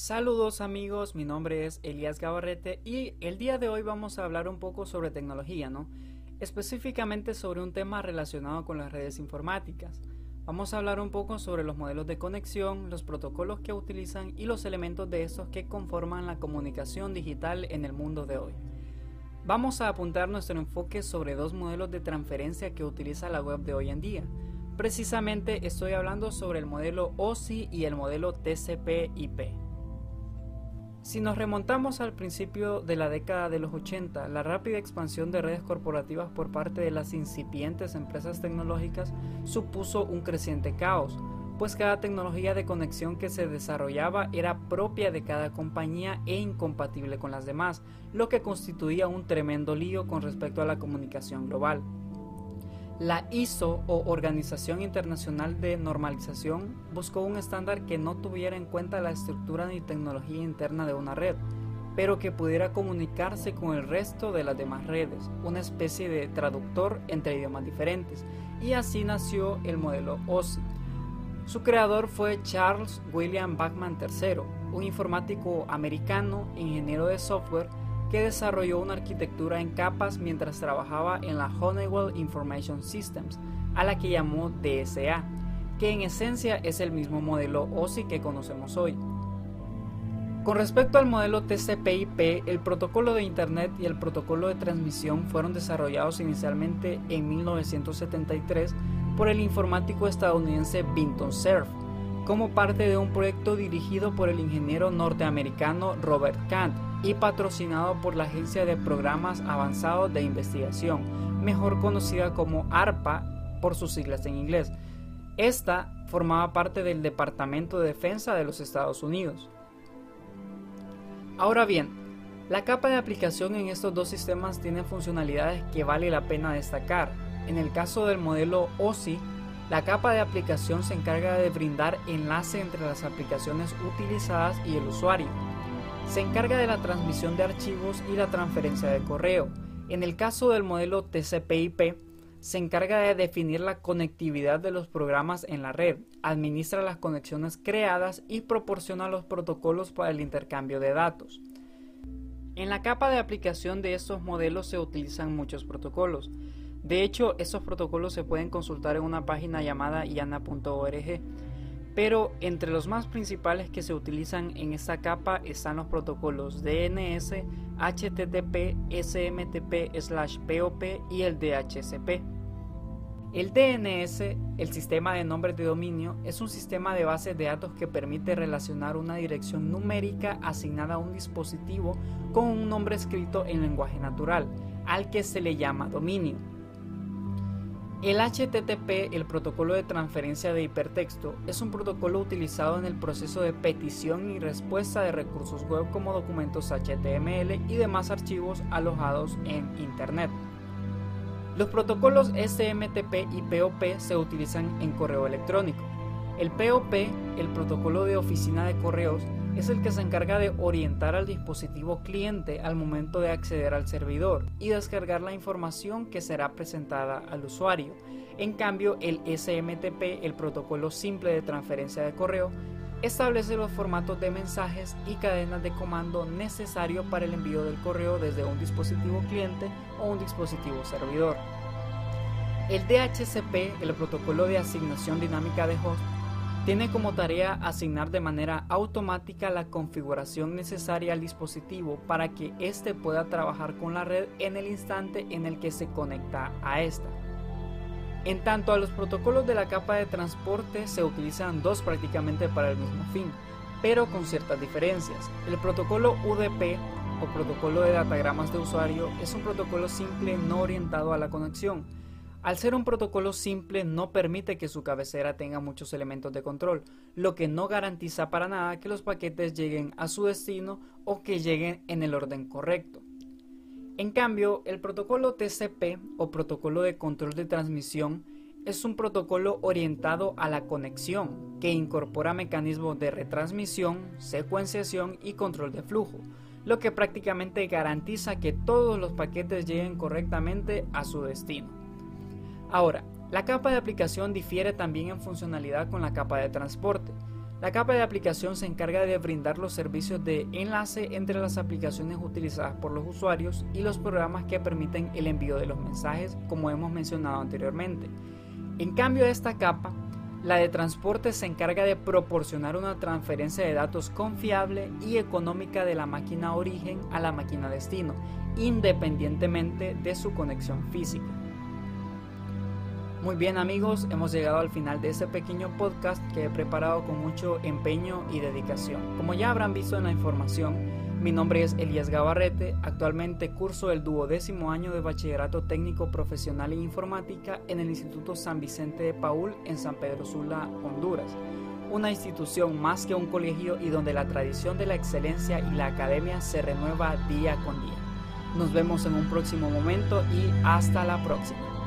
Saludos amigos, mi nombre es Elías Gabarrete y el día de hoy vamos a hablar un poco sobre tecnología, ¿no? Específicamente sobre un tema relacionado con las redes informáticas. Vamos a hablar un poco sobre los modelos de conexión, los protocolos que utilizan y los elementos de estos que conforman la comunicación digital en el mundo de hoy. Vamos a apuntar nuestro enfoque sobre dos modelos de transferencia que utiliza la web de hoy en día. Precisamente estoy hablando sobre el modelo OSI y el modelo TCP/IP. Si nos remontamos al principio de la década de los 80, la rápida expansión de redes corporativas por parte de las incipientes empresas tecnológicas supuso un creciente caos, pues cada tecnología de conexión que se desarrollaba era propia de cada compañía e incompatible con las demás, lo que constituía un tremendo lío con respecto a la comunicación global. La ISO o Organización Internacional de Normalización buscó un estándar que no tuviera en cuenta la estructura ni tecnología interna de una red, pero que pudiera comunicarse con el resto de las demás redes, una especie de traductor entre idiomas diferentes, y así nació el modelo OSI. Su creador fue Charles William Bachman III, un informático americano, ingeniero de software, que desarrolló una arquitectura en capas mientras trabajaba en la Honeywell Information Systems, a la que llamó DSA, que en esencia es el mismo modelo OSI que conocemos hoy. Con respecto al modelo TCP/IP, el protocolo de Internet y el protocolo de transmisión fueron desarrollados inicialmente en 1973 por el informático estadounidense Vinton Cerf, como parte de un proyecto dirigido por el ingeniero norteamericano Robert Kant y patrocinado por la Agencia de Programas Avanzados de Investigación, mejor conocida como ARPA por sus siglas en inglés. Esta formaba parte del Departamento de Defensa de los Estados Unidos. Ahora bien, la capa de aplicación en estos dos sistemas tiene funcionalidades que vale la pena destacar. En el caso del modelo OSI, la capa de aplicación se encarga de brindar enlace entre las aplicaciones utilizadas y el usuario se encarga de la transmisión de archivos y la transferencia de correo. En el caso del modelo TCP/IP, se encarga de definir la conectividad de los programas en la red, administra las conexiones creadas y proporciona los protocolos para el intercambio de datos. En la capa de aplicación de estos modelos se utilizan muchos protocolos. De hecho, estos protocolos se pueden consultar en una página llamada iana.org pero entre los más principales que se utilizan en esta capa están los protocolos DNS, HTTP, SMTP/POP y el DHCP. El DNS, el sistema de nombres de dominio, es un sistema de bases de datos que permite relacionar una dirección numérica asignada a un dispositivo con un nombre escrito en lenguaje natural, al que se le llama dominio. El HTTP, el protocolo de transferencia de hipertexto, es un protocolo utilizado en el proceso de petición y respuesta de recursos web como documentos HTML y demás archivos alojados en Internet. Los protocolos SMTP y POP se utilizan en correo electrónico. El POP, el protocolo de oficina de correos, es el que se encarga de orientar al dispositivo cliente al momento de acceder al servidor y descargar la información que será presentada al usuario. En cambio, el SMTP, el protocolo simple de transferencia de correo, establece los formatos de mensajes y cadenas de comando necesarios para el envío del correo desde un dispositivo cliente o un dispositivo servidor. El DHCP, el protocolo de asignación dinámica de host, tiene como tarea asignar de manera automática la configuración necesaria al dispositivo para que éste pueda trabajar con la red en el instante en el que se conecta a esta. En tanto a los protocolos de la capa de transporte se utilizan dos prácticamente para el mismo fin, pero con ciertas diferencias. El protocolo UDP o protocolo de datagramas de usuario es un protocolo simple no orientado a la conexión, al ser un protocolo simple no permite que su cabecera tenga muchos elementos de control, lo que no garantiza para nada que los paquetes lleguen a su destino o que lleguen en el orden correcto. En cambio, el protocolo TCP o protocolo de control de transmisión es un protocolo orientado a la conexión que incorpora mecanismos de retransmisión, secuenciación y control de flujo, lo que prácticamente garantiza que todos los paquetes lleguen correctamente a su destino. Ahora, la capa de aplicación difiere también en funcionalidad con la capa de transporte. La capa de aplicación se encarga de brindar los servicios de enlace entre las aplicaciones utilizadas por los usuarios y los programas que permiten el envío de los mensajes, como hemos mencionado anteriormente. En cambio, esta capa, la de transporte se encarga de proporcionar una transferencia de datos confiable y económica de la máquina origen a la máquina destino, independientemente de su conexión física. Muy bien amigos, hemos llegado al final de este pequeño podcast que he preparado con mucho empeño y dedicación. Como ya habrán visto en la información, mi nombre es Elías Gabarrete, actualmente curso el duodécimo año de Bachillerato Técnico Profesional en Informática en el Instituto San Vicente de Paul en San Pedro Sula, Honduras. Una institución más que un colegio y donde la tradición de la excelencia y la academia se renueva día con día. Nos vemos en un próximo momento y hasta la próxima.